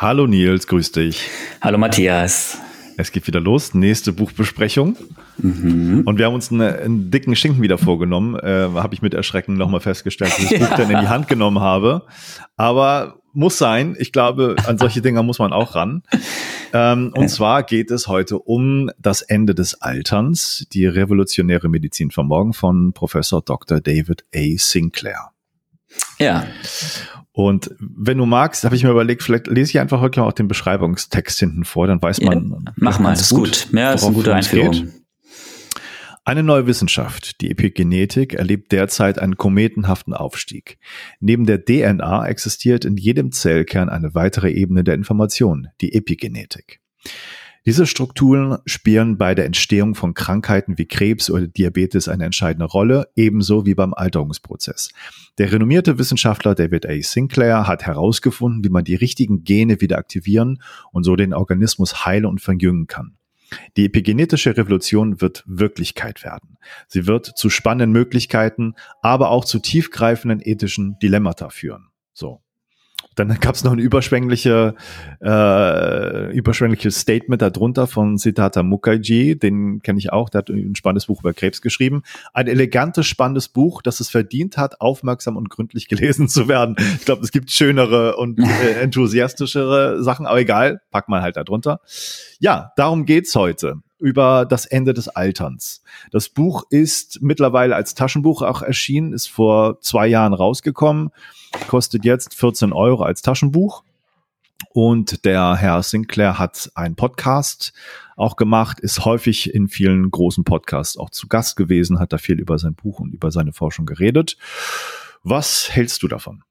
Hallo Nils, grüß dich. Hallo Matthias. Es geht wieder los, nächste Buchbesprechung. Mhm. Und wir haben uns einen, einen, dicken Schinken wieder vorgenommen. Äh, habe ich mit Erschrecken nochmal festgestellt, dass ich das ja. Buch dann in die Hand genommen habe. Aber muss sein. Ich glaube, an solche Dinger muss man auch ran. Ähm, und zwar geht es heute um das Ende des Alterns, die revolutionäre Medizin von morgen von Professor Dr. David A. Sinclair. Ja. Und wenn du magst, habe ich mir überlegt, vielleicht lese ich einfach heute auch den Beschreibungstext hinten vor, dann weiß man. Ja, mach mal, ist gut. Ja, ist eine gute Einführung. Geht. Eine neue Wissenschaft, die Epigenetik, erlebt derzeit einen kometenhaften Aufstieg. Neben der DNA existiert in jedem Zellkern eine weitere Ebene der Information, die Epigenetik. Diese Strukturen spielen bei der Entstehung von Krankheiten wie Krebs oder Diabetes eine entscheidende Rolle, ebenso wie beim Alterungsprozess. Der renommierte Wissenschaftler David A. Sinclair hat herausgefunden, wie man die richtigen Gene wieder aktivieren und so den Organismus heilen und verjüngen kann. Die epigenetische Revolution wird Wirklichkeit werden. Sie wird zu spannenden Möglichkeiten, aber auch zu tiefgreifenden ethischen Dilemmata führen. So. Dann gab es noch ein überschwängliche, äh, überschwängliches Statement darunter von Siddhartha Mukherjee, den kenne ich auch, der hat ein spannendes Buch über Krebs geschrieben. Ein elegantes, spannendes Buch, das es verdient hat, aufmerksam und gründlich gelesen zu werden. Ich glaube, es gibt schönere und äh, enthusiastischere Sachen, aber egal, pack mal halt darunter. Ja, darum geht's heute über das Ende des Alterns. Das Buch ist mittlerweile als Taschenbuch auch erschienen, ist vor zwei Jahren rausgekommen, kostet jetzt 14 Euro als Taschenbuch. Und der Herr Sinclair hat einen Podcast auch gemacht, ist häufig in vielen großen Podcasts auch zu Gast gewesen, hat da viel über sein Buch und über seine Forschung geredet. Was hältst du davon?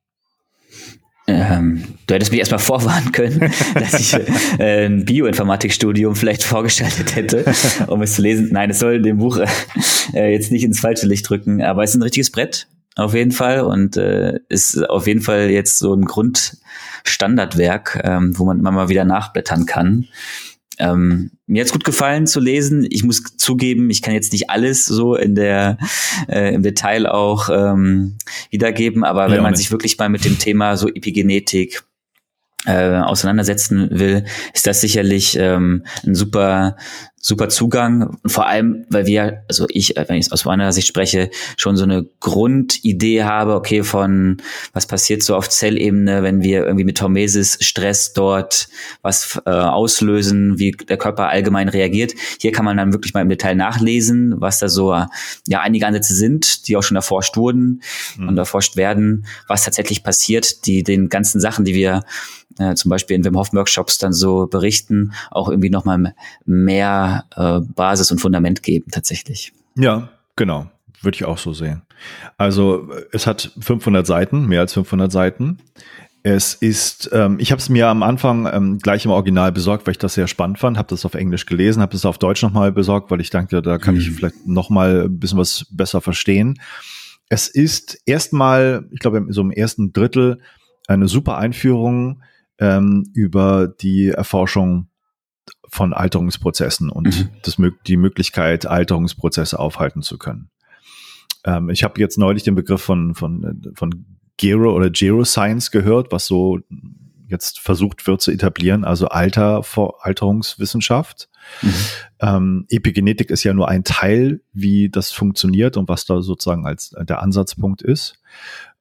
Ähm, du hättest mich erstmal vorwarnen können, dass ich äh, ein Bioinformatikstudium vielleicht vorgeschaltet hätte, um es zu lesen. Nein, es soll dem Buch äh, jetzt nicht ins falsche Licht drücken, aber es ist ein richtiges Brett, auf jeden Fall, und äh, ist auf jeden Fall jetzt so ein Grundstandardwerk, ähm, wo man immer mal wieder nachblättern kann. Ähm, mir hat's gut gefallen zu lesen. Ich muss zugeben, ich kann jetzt nicht alles so in der äh, im Detail auch ähm, wiedergeben, aber wenn man sich wirklich mal mit dem Thema so Epigenetik äh, auseinandersetzen will, ist das sicherlich ähm, ein super super Zugang. Vor allem, weil wir, also ich, äh, wenn ich aus meiner Sicht spreche, schon so eine Grundidee habe, okay, von was passiert so auf Zellebene, wenn wir irgendwie mit Hormesis Stress dort was äh, auslösen, wie der Körper allgemein reagiert. Hier kann man dann wirklich mal im Detail nachlesen, was da so ja einige Ansätze sind, die auch schon erforscht wurden mhm. und erforscht werden, was tatsächlich passiert, die den ganzen Sachen, die wir äh, zum Beispiel in Wim Hof Workshops dann so berichten, auch irgendwie nochmal mehr äh, Basis und Fundament geben tatsächlich. Ja, genau. Würde ich auch so sehen. Also es hat 500 Seiten, mehr als 500 Seiten. Es ist, ähm, ich habe es mir am Anfang ähm, gleich im Original besorgt, weil ich das sehr spannend fand, habe das auf Englisch gelesen, habe es auf Deutsch nochmal besorgt, weil ich dachte, da kann mhm. ich vielleicht nochmal ein bisschen was besser verstehen. Es ist erstmal, ich glaube, so im ersten Drittel eine super Einführung ähm, über die Erforschung von Alterungsprozessen und mhm. das, die Möglichkeit, Alterungsprozesse aufhalten zu können. Ähm, ich habe jetzt neulich den Begriff von, von, von Gero oder Geroscience gehört, was so jetzt versucht wird zu etablieren, also Alter vor Alterungswissenschaft. Mhm. Ähm, Epigenetik ist ja nur ein Teil, wie das funktioniert und was da sozusagen als der Ansatzpunkt ist.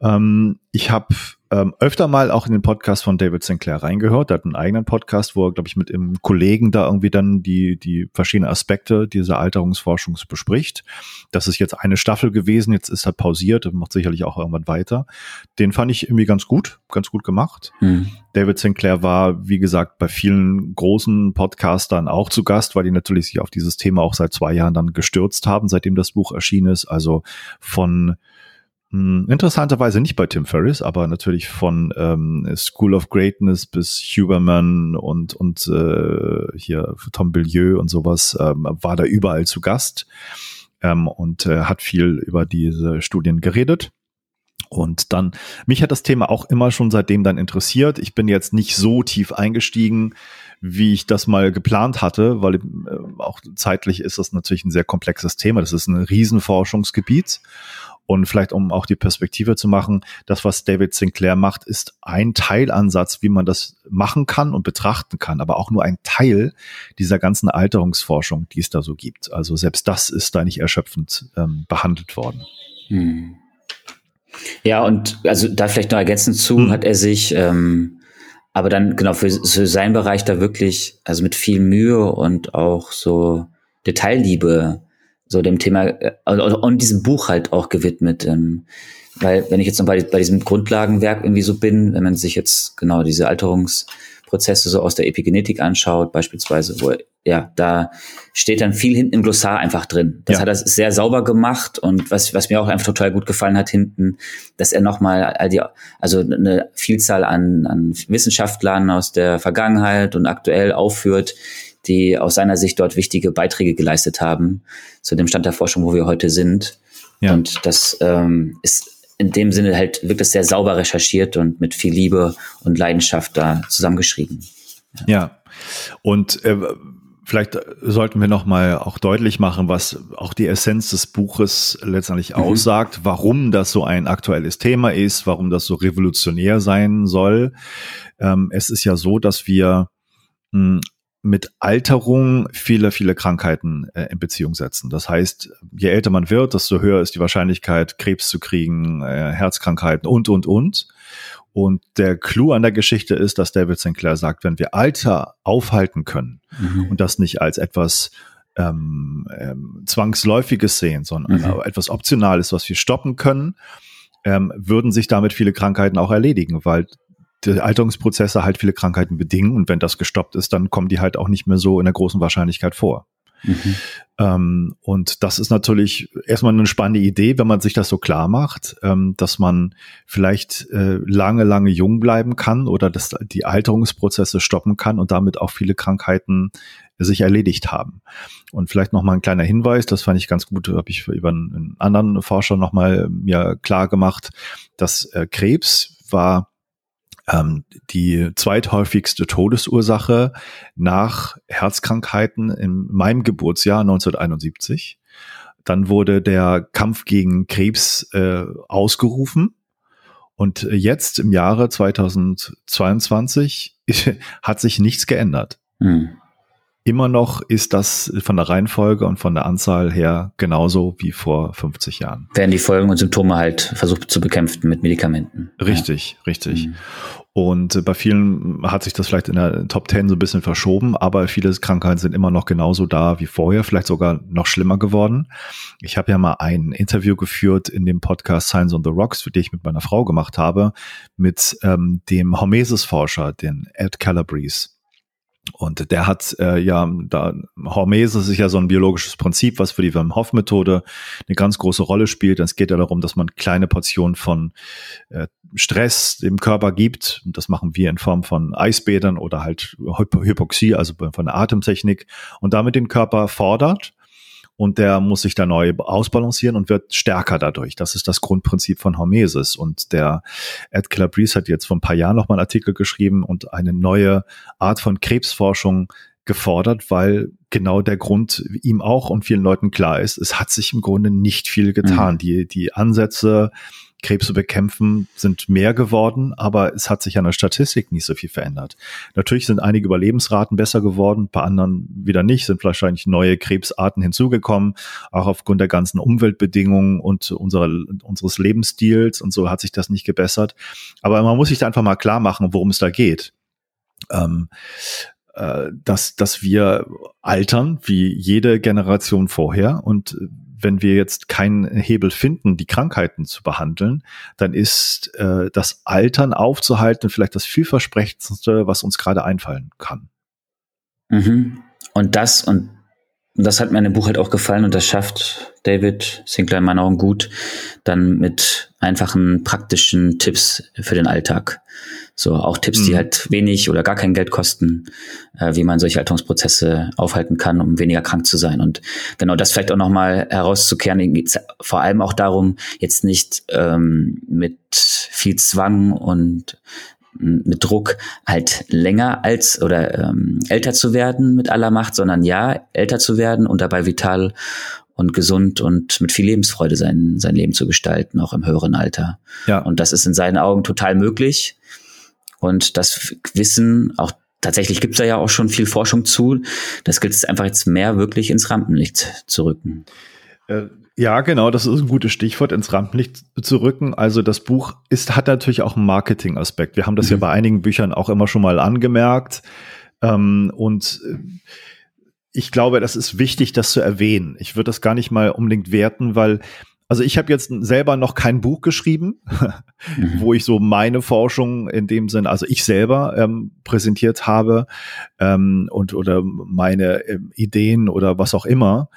Ähm, ich habe ähm, öfter mal auch in den Podcast von David Sinclair reingehört. Er hat einen eigenen Podcast, wo er, glaube ich, mit einem Kollegen da irgendwie dann die, die verschiedenen Aspekte dieser Alterungsforschung bespricht. Das ist jetzt eine Staffel gewesen, jetzt ist er pausiert und macht sicherlich auch irgendwann weiter. Den fand ich irgendwie ganz gut, ganz gut gemacht. Mhm. David Sinclair war, wie gesagt, bei vielen großen Podcastern auch zu Gast, weil die natürlich sich auf dieses Thema auch seit zwei Jahren dann gestürzt haben, seitdem das Buch erschienen ist. Also von hm, interessanterweise nicht bei Tim Ferriss, aber natürlich von ähm, School of Greatness bis Huberman und, und äh, hier Tom Billieu und sowas ähm, war da überall zu Gast ähm, und äh, hat viel über diese Studien geredet. Und dann, mich hat das Thema auch immer schon seitdem dann interessiert. Ich bin jetzt nicht so tief eingestiegen, wie ich das mal geplant hatte, weil äh, auch zeitlich ist das natürlich ein sehr komplexes Thema. Das ist ein Riesenforschungsgebiet. Und vielleicht, um auch die Perspektive zu machen, das, was David Sinclair macht, ist ein Teilansatz, wie man das machen kann und betrachten kann, aber auch nur ein Teil dieser ganzen Alterungsforschung, die es da so gibt. Also selbst das ist da nicht erschöpfend ähm, behandelt worden. Hm. Ja, und also da vielleicht noch ergänzend zu, hm. hat er sich ähm, aber dann genau für, für seinen Bereich da wirklich, also mit viel Mühe und auch so Detailliebe so dem Thema äh, also, und diesem Buch halt auch gewidmet. Ähm, weil wenn ich jetzt noch bei, bei diesem Grundlagenwerk irgendwie so bin, wenn man sich jetzt genau diese Alterungsprozesse so aus der Epigenetik anschaut, beispielsweise, wo ja, da steht dann viel hinten im Glossar einfach drin. Das ja. hat er sehr sauber gemacht und was, was mir auch einfach total gut gefallen hat hinten, dass er nochmal all die, also eine Vielzahl an, an Wissenschaftlern aus der Vergangenheit und aktuell aufführt, die aus seiner Sicht dort wichtige Beiträge geleistet haben zu dem Stand der Forschung, wo wir heute sind. Ja. Und das ähm, ist in dem Sinne halt wirklich sehr sauber recherchiert und mit viel Liebe und Leidenschaft da zusammengeschrieben. Ja, ja. und äh, vielleicht sollten wir noch mal auch deutlich machen, was auch die Essenz des Buches letztendlich mhm. aussagt, warum das so ein aktuelles Thema ist, warum das so revolutionär sein soll. Ähm, es ist ja so, dass wir mh, hm, mit Alterung viele, viele Krankheiten äh, in Beziehung setzen. Das heißt, je älter man wird, desto höher ist die Wahrscheinlichkeit, Krebs zu kriegen, äh, Herzkrankheiten und, und, und. Und der Clou an der Geschichte ist, dass David Sinclair sagt, wenn wir Alter aufhalten können mhm. und das nicht als etwas ähm, ähm, Zwangsläufiges sehen, sondern mhm. etwas Optionales, was wir stoppen können, ähm, würden sich damit viele Krankheiten auch erledigen, weil die Alterungsprozesse halt viele Krankheiten bedingen und wenn das gestoppt ist, dann kommen die halt auch nicht mehr so in der großen Wahrscheinlichkeit vor. Mhm. Ähm, und das ist natürlich erstmal eine spannende Idee, wenn man sich das so klar macht, ähm, dass man vielleicht äh, lange, lange jung bleiben kann oder dass die Alterungsprozesse stoppen kann und damit auch viele Krankheiten sich erledigt haben. Und vielleicht noch mal ein kleiner Hinweis, das fand ich ganz gut, habe ich über einen anderen Forscher noch mal mir klar gemacht, dass äh, Krebs war ähm, die zweithäufigste Todesursache nach Herzkrankheiten in meinem Geburtsjahr 1971. Dann wurde der Kampf gegen Krebs äh, ausgerufen. Und jetzt im Jahre 2022 hat sich nichts geändert. Hm immer noch ist das von der Reihenfolge und von der Anzahl her genauso wie vor 50 Jahren. Werden die Folgen und Symptome halt versucht zu bekämpfen mit Medikamenten. Richtig, ja. richtig. Mhm. Und bei vielen hat sich das vielleicht in der Top 10 so ein bisschen verschoben, aber viele Krankheiten sind immer noch genauso da wie vorher, vielleicht sogar noch schlimmer geworden. Ich habe ja mal ein Interview geführt in dem Podcast Science on the Rocks, für den ich mit meiner Frau gemacht habe, mit ähm, dem Hormesis-Forscher, den Ed Calabrese. Und der hat äh, ja, da Hormese ist ja so ein biologisches Prinzip, was für die Wim Hof Methode eine ganz große Rolle spielt. Es geht ja darum, dass man kleine Portionen von äh, Stress dem Körper gibt. Das machen wir in Form von Eisbädern oder halt Hypoxie, also von der Atemtechnik und damit den Körper fordert und der muss sich da neu ausbalancieren und wird stärker dadurch. Das ist das Grundprinzip von Hormesis. Und der Ed Calabrese hat jetzt vor ein paar Jahren noch mal einen Artikel geschrieben und eine neue Art von Krebsforschung gefordert, weil genau der Grund ihm auch und vielen Leuten klar ist, es hat sich im Grunde nicht viel getan. Mhm. Die, die Ansätze, Krebs zu bekämpfen, sind mehr geworden, aber es hat sich an der Statistik nicht so viel verändert. Natürlich sind einige Überlebensraten besser geworden, bei anderen wieder nicht, sind wahrscheinlich neue Krebsarten hinzugekommen, auch aufgrund der ganzen Umweltbedingungen und unserer, unseres Lebensstils und so hat sich das nicht gebessert. Aber man muss sich da einfach mal klar machen, worum es da geht. Ähm, äh, dass, dass wir altern wie jede Generation vorher und wenn wir jetzt keinen Hebel finden, die Krankheiten zu behandeln, dann ist äh, das Altern aufzuhalten vielleicht das vielversprechendste, was uns gerade einfallen kann. Mhm. Und das und das hat mir in dem Buch halt auch gefallen und das schafft David Sinclair in meinen Augen gut, dann mit einfachen praktischen Tipps für den Alltag. So auch Tipps, mhm. die halt wenig oder gar kein Geld kosten, äh, wie man solche Alterungsprozesse aufhalten kann, um weniger krank zu sein. Und genau das vielleicht auch nochmal herauszukehren, geht vor allem auch darum, jetzt nicht ähm, mit viel Zwang und mit Druck halt länger als oder ähm, älter zu werden mit aller Macht, sondern ja, älter zu werden und dabei vital und gesund und mit viel Lebensfreude sein, sein Leben zu gestalten, auch im höheren Alter. Ja. Und das ist in seinen Augen total möglich. Und das Wissen, auch tatsächlich gibt es da ja auch schon viel Forschung zu, das gilt es einfach jetzt mehr wirklich ins Rampenlicht zu rücken. Äh, ja, genau, das ist ein gutes Stichwort, ins Rampenlicht zu rücken. Also das Buch ist, hat natürlich auch einen Marketing-Aspekt. Wir haben das mhm. ja bei einigen Büchern auch immer schon mal angemerkt. Ähm, und äh, ich glaube, das ist wichtig, das zu erwähnen. Ich würde das gar nicht mal unbedingt werten, weil also ich habe jetzt selber noch kein Buch geschrieben, mhm. wo ich so meine Forschung in dem Sinn, also ich selber ähm, präsentiert habe ähm, und oder meine ähm, Ideen oder was auch immer.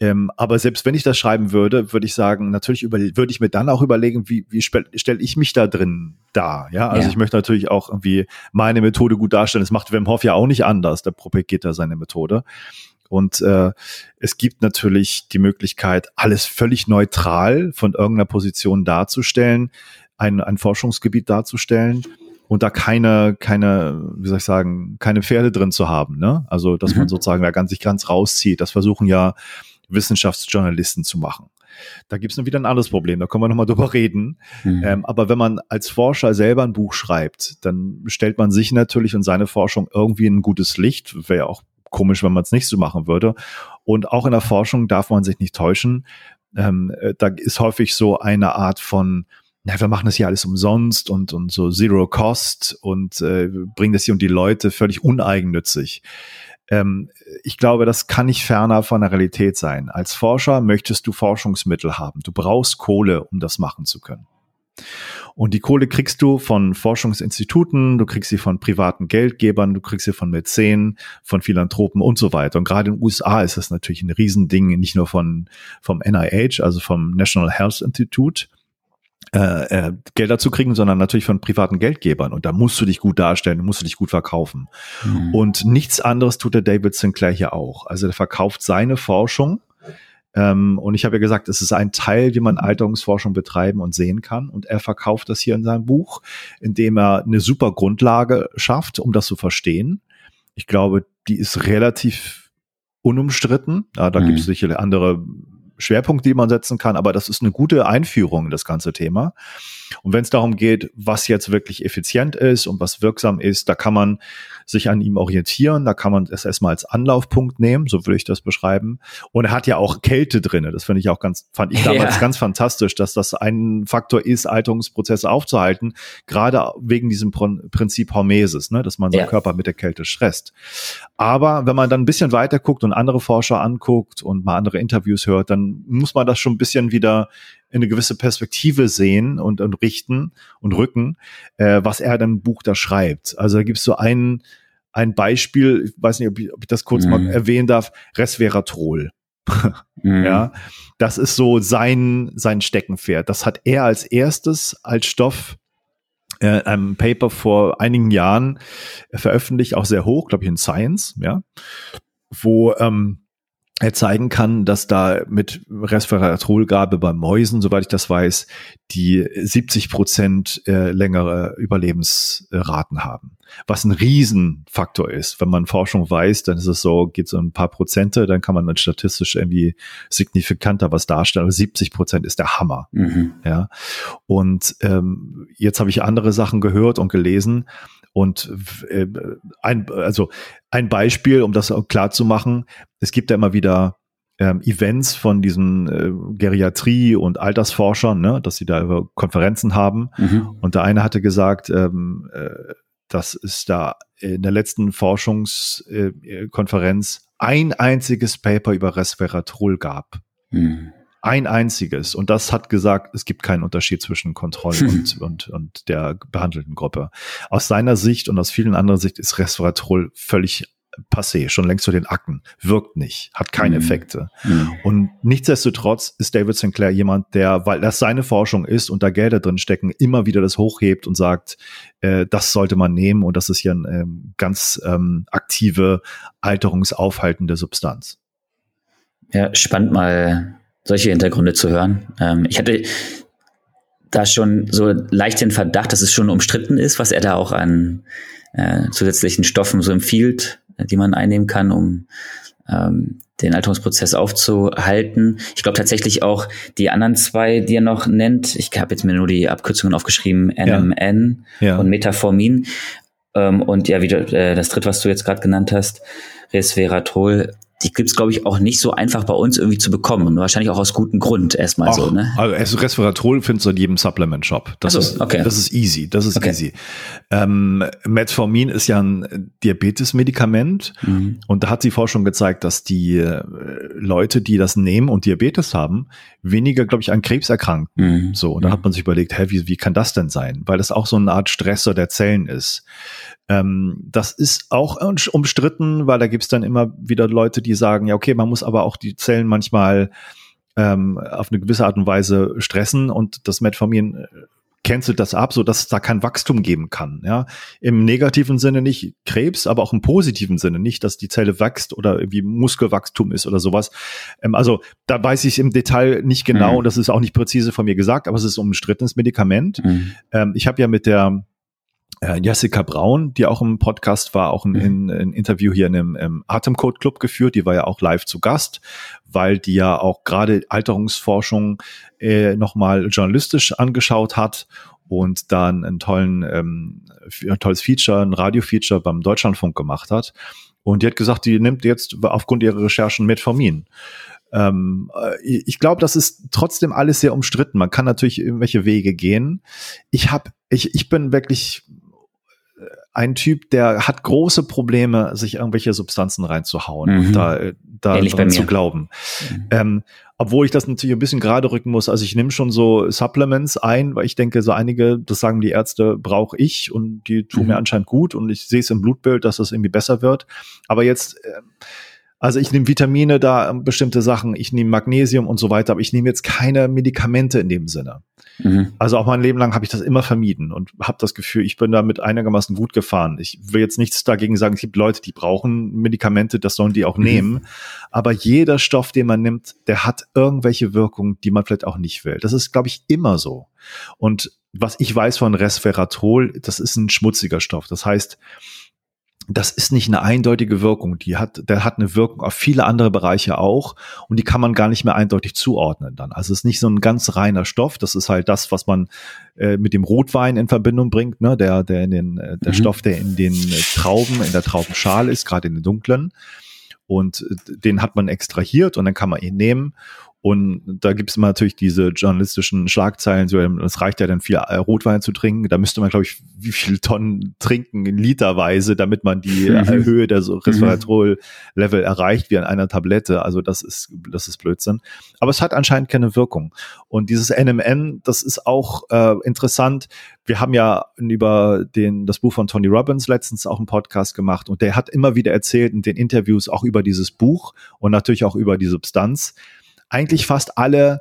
Ähm, aber selbst wenn ich das schreiben würde, würde ich sagen, natürlich über, würde ich mir dann auch überlegen, wie, wie stelle ich mich da drin dar. Ja, also ja. ich möchte natürlich auch irgendwie meine Methode gut darstellen. Das macht Wim Hof ja auch nicht anders. Der propagiert da seine Methode. Und äh, es gibt natürlich die Möglichkeit, alles völlig neutral von irgendeiner Position darzustellen, ein, ein Forschungsgebiet darzustellen und da keine, keine, wie soll ich sagen, keine Pferde drin zu haben. Ne? Also, dass mhm. man sozusagen da ganz sich ganz rauszieht. Das versuchen ja Wissenschaftsjournalisten zu machen. Da gibt es wieder ein anderes Problem, da können wir nochmal drüber reden. Mhm. Ähm, aber wenn man als Forscher selber ein Buch schreibt, dann stellt man sich natürlich und seine Forschung irgendwie in ein gutes Licht. Wäre ja auch komisch, wenn man es nicht so machen würde. Und auch in der Forschung darf man sich nicht täuschen. Ähm, äh, da ist häufig so eine Art von, na, wir machen das hier alles umsonst und, und so Zero Cost und äh, bringen das hier und die Leute völlig uneigennützig. Ähm, ich glaube, das kann nicht ferner von der Realität sein. Als Forscher möchtest du Forschungsmittel haben. Du brauchst Kohle, um das machen zu können. Und die Kohle kriegst du von Forschungsinstituten, du kriegst sie von privaten Geldgebern, du kriegst sie von Mäzenen, von Philanthropen und so weiter. Und gerade in den USA ist das natürlich ein Riesending, nicht nur von, vom NIH, also vom National Health Institute, äh, äh, Gelder zu kriegen, sondern natürlich von privaten Geldgebern. Und da musst du dich gut darstellen, musst du dich gut verkaufen. Mhm. Und nichts anderes tut der David Sinclair hier auch. Also er verkauft seine Forschung. Ähm, und ich habe ja gesagt, es ist ein Teil, wie man Alterungsforschung betreiben und sehen kann. Und er verkauft das hier in seinem Buch, indem er eine super Grundlage schafft, um das zu verstehen. Ich glaube, die ist relativ unumstritten. Ja, da mhm. gibt es sicherlich andere Schwerpunkte, die man setzen kann, aber das ist eine gute Einführung in das ganze Thema. Und wenn es darum geht, was jetzt wirklich effizient ist und was wirksam ist, da kann man sich an ihm orientieren, da kann man es erstmal als Anlaufpunkt nehmen, so würde ich das beschreiben. Und er hat ja auch Kälte drinne. Das finde ich auch ganz, fand ich damals ja. ganz fantastisch, dass das ein Faktor ist, Alterungsprozesse aufzuhalten, gerade wegen diesem Prinzip Hormesis, ne, dass man seinen ja. Körper mit der Kälte stresst. Aber wenn man dann ein bisschen weiter guckt und andere Forscher anguckt und mal andere Interviews hört, dann muss man das schon ein bisschen wieder in eine gewisse Perspektive sehen und, und richten und rücken, äh, was er dann im Buch da schreibt. Also da gibt es so ein, ein Beispiel, ich weiß nicht, ob ich, ob ich das kurz mhm. mal erwähnen darf, Resveratrol. mhm. Ja, das ist so sein, sein Steckenpferd. Das hat er als erstes als Stoff äh, einem Paper vor einigen Jahren veröffentlicht, auch sehr hoch, glaube ich, in Science, ja, wo ähm, er zeigen kann, dass da mit Resveratrolgabe bei Mäusen, soweit ich das weiß, die 70 Prozent äh, längere Überlebensraten haben. Was ein Riesenfaktor ist. Wenn man Forschung weiß, dann ist es so, geht so ein paar Prozente, dann kann man dann statistisch irgendwie signifikanter was darstellen. Aber 70 Prozent ist der Hammer. Mhm. Ja. Und ähm, jetzt habe ich andere Sachen gehört und gelesen. Und äh, ein, also ein Beispiel, um das klar zu machen, es gibt ja immer wieder ähm, Events von diesen äh, Geriatrie- und Altersforschern, ne, dass sie da Konferenzen haben. Mhm. Und der eine hatte gesagt, ähm, äh, dass es da in der letzten Forschungskonferenz äh, ein einziges Paper über Resveratrol gab. Mhm. Ein einziges. Und das hat gesagt, es gibt keinen Unterschied zwischen Kontrolle und, und, und der behandelten Gruppe. Aus seiner Sicht und aus vielen anderen Sicht ist Resveratrol völlig passé, schon längst zu den Akten, wirkt nicht, hat keine mhm. Effekte. Mhm. Und nichtsdestotrotz ist David Sinclair jemand, der, weil das seine Forschung ist und da Gelder drin stecken, immer wieder das hochhebt und sagt, äh, das sollte man nehmen und das ist ja eine ähm, ganz ähm, aktive, alterungsaufhaltende Substanz. Ja, spannend mal solche Hintergründe zu hören. Ähm, ich hatte da schon so leicht den Verdacht, dass es schon umstritten ist, was er da auch an äh, zusätzlichen Stoffen so empfiehlt, die man einnehmen kann, um ähm, den Alterungsprozess aufzuhalten. Ich glaube tatsächlich auch die anderen zwei, die er noch nennt, ich habe jetzt mir nur die Abkürzungen aufgeschrieben, NMN ja. Ja. und Metformin. Ähm, und ja, wie du, äh, das dritte, was du jetzt gerade genannt hast, Resveratrol, die gibt's glaube ich, auch nicht so einfach bei uns irgendwie zu bekommen. Und wahrscheinlich auch aus gutem Grund erstmal so, ne? Also Resveratrol findest du in jedem Supplement-Shop. Das, so, ist, okay. das ist easy. Das ist okay. easy. Ähm, Metformin ist ja ein Diabetes-Medikament. Mhm. Und da hat die Forschung gezeigt, dass die äh, Leute, die das nehmen und Diabetes haben, weniger, glaube ich, an Krebs erkranken. Mhm. So, und da mhm. hat man sich überlegt, hä, wie, wie kann das denn sein? Weil das auch so eine Art Stressor der Zellen ist. Ähm, das ist auch umstritten, weil da gibt's dann immer wieder Leute, die sagen, ja, okay, man muss aber auch die Zellen manchmal ähm, auf eine gewisse Art und Weise stressen und das Metformin äh, cancelt das ab, so dass es da kein Wachstum geben kann. Ja, im negativen Sinne nicht Krebs, aber auch im positiven Sinne nicht, dass die Zelle wächst oder irgendwie Muskelwachstum ist oder sowas. Ähm, also da weiß ich im Detail nicht genau mhm. und das ist auch nicht präzise von mir gesagt, aber es ist ein umstrittenes Medikament. Mhm. Ähm, ich habe ja mit der äh, Jessica Braun, die auch im Podcast war, auch ein, mhm. ein Interview hier in einem im Atemcode Club geführt. Die war ja auch live zu Gast, weil die ja auch gerade Alterungsforschung äh, nochmal journalistisch angeschaut hat und dann einen tollen, ähm, ein tolles Feature, ein Radio-Feature beim Deutschlandfunk gemacht hat. Und die hat gesagt, die nimmt jetzt aufgrund ihrer Recherchen Metformin. Ähm, äh, ich glaube, das ist trotzdem alles sehr umstritten. Man kann natürlich irgendwelche Wege gehen. Ich habe, ich, ich bin wirklich ein Typ, der hat große Probleme, sich irgendwelche Substanzen reinzuhauen mhm. und da, da dran zu glauben. Mhm. Ähm, obwohl ich das natürlich ein bisschen gerade rücken muss. Also ich nehme schon so Supplements ein, weil ich denke, so einige, das sagen die Ärzte, brauche ich und die tun mhm. mir anscheinend gut und ich sehe es im Blutbild, dass das irgendwie besser wird. Aber jetzt, äh, also ich nehme Vitamine da, bestimmte Sachen, ich nehme Magnesium und so weiter, aber ich nehme jetzt keine Medikamente in dem Sinne. Mhm. Also auch mein Leben lang habe ich das immer vermieden und habe das Gefühl, ich bin damit einigermaßen gut gefahren. Ich will jetzt nichts dagegen sagen, es gibt Leute, die brauchen Medikamente, das sollen die auch mhm. nehmen. Aber jeder Stoff, den man nimmt, der hat irgendwelche Wirkungen, die man vielleicht auch nicht will. Das ist, glaube ich, immer so. Und was ich weiß von Resveratrol, das ist ein schmutziger Stoff. Das heißt, das ist nicht eine eindeutige Wirkung. Die hat, der hat eine Wirkung auf viele andere Bereiche auch und die kann man gar nicht mehr eindeutig zuordnen dann. Also es ist nicht so ein ganz reiner Stoff. Das ist halt das, was man äh, mit dem Rotwein in Verbindung bringt, ne? Der, der in den, äh, der mhm. Stoff, der in den äh, Trauben, in der Traubenschale ist, gerade in den dunklen. Und äh, den hat man extrahiert und dann kann man ihn nehmen und da gibt es immer natürlich diese journalistischen Schlagzeilen, so, es reicht ja dann viel äh, Rotwein zu trinken. Da müsste man, glaube ich, wie viel Tonnen trinken, literweise, damit man die mhm. Höhe der so mhm. Resveratrol-Level erreicht, wie an einer Tablette. Also das ist, das ist Blödsinn. Aber es hat anscheinend keine Wirkung. Und dieses NMN, das ist auch äh, interessant. Wir haben ja über den, das Buch von Tony Robbins letztens auch einen Podcast gemacht und der hat immer wieder erzählt in den Interviews auch über dieses Buch und natürlich auch über die Substanz eigentlich fast alle